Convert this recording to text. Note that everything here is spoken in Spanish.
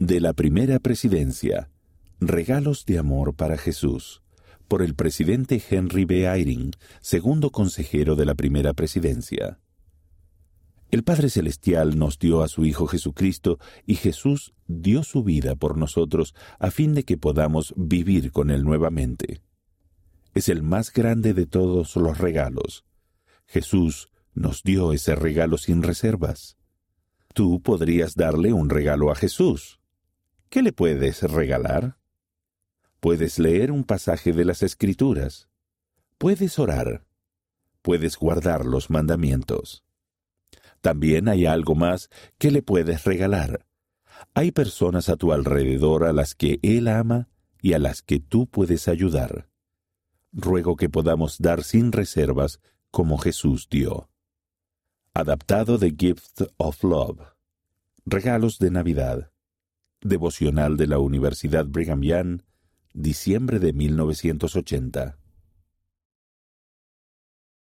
De la primera presidencia. Regalos de amor para Jesús. Por el presidente Henry B. Eyring, segundo consejero de la primera presidencia. El Padre Celestial nos dio a su Hijo Jesucristo y Jesús dio su vida por nosotros a fin de que podamos vivir con Él nuevamente. Es el más grande de todos los regalos. Jesús nos dio ese regalo sin reservas. Tú podrías darle un regalo a Jesús. ¿Qué le puedes regalar? Puedes leer un pasaje de las Escrituras. Puedes orar. Puedes guardar los mandamientos. También hay algo más que le puedes regalar. Hay personas a tu alrededor a las que Él ama y a las que tú puedes ayudar. Ruego que podamos dar sin reservas como Jesús dio. Adaptado de Gift of Love. Regalos de Navidad. Devocional de la Universidad Brigham Young, diciembre de 1980.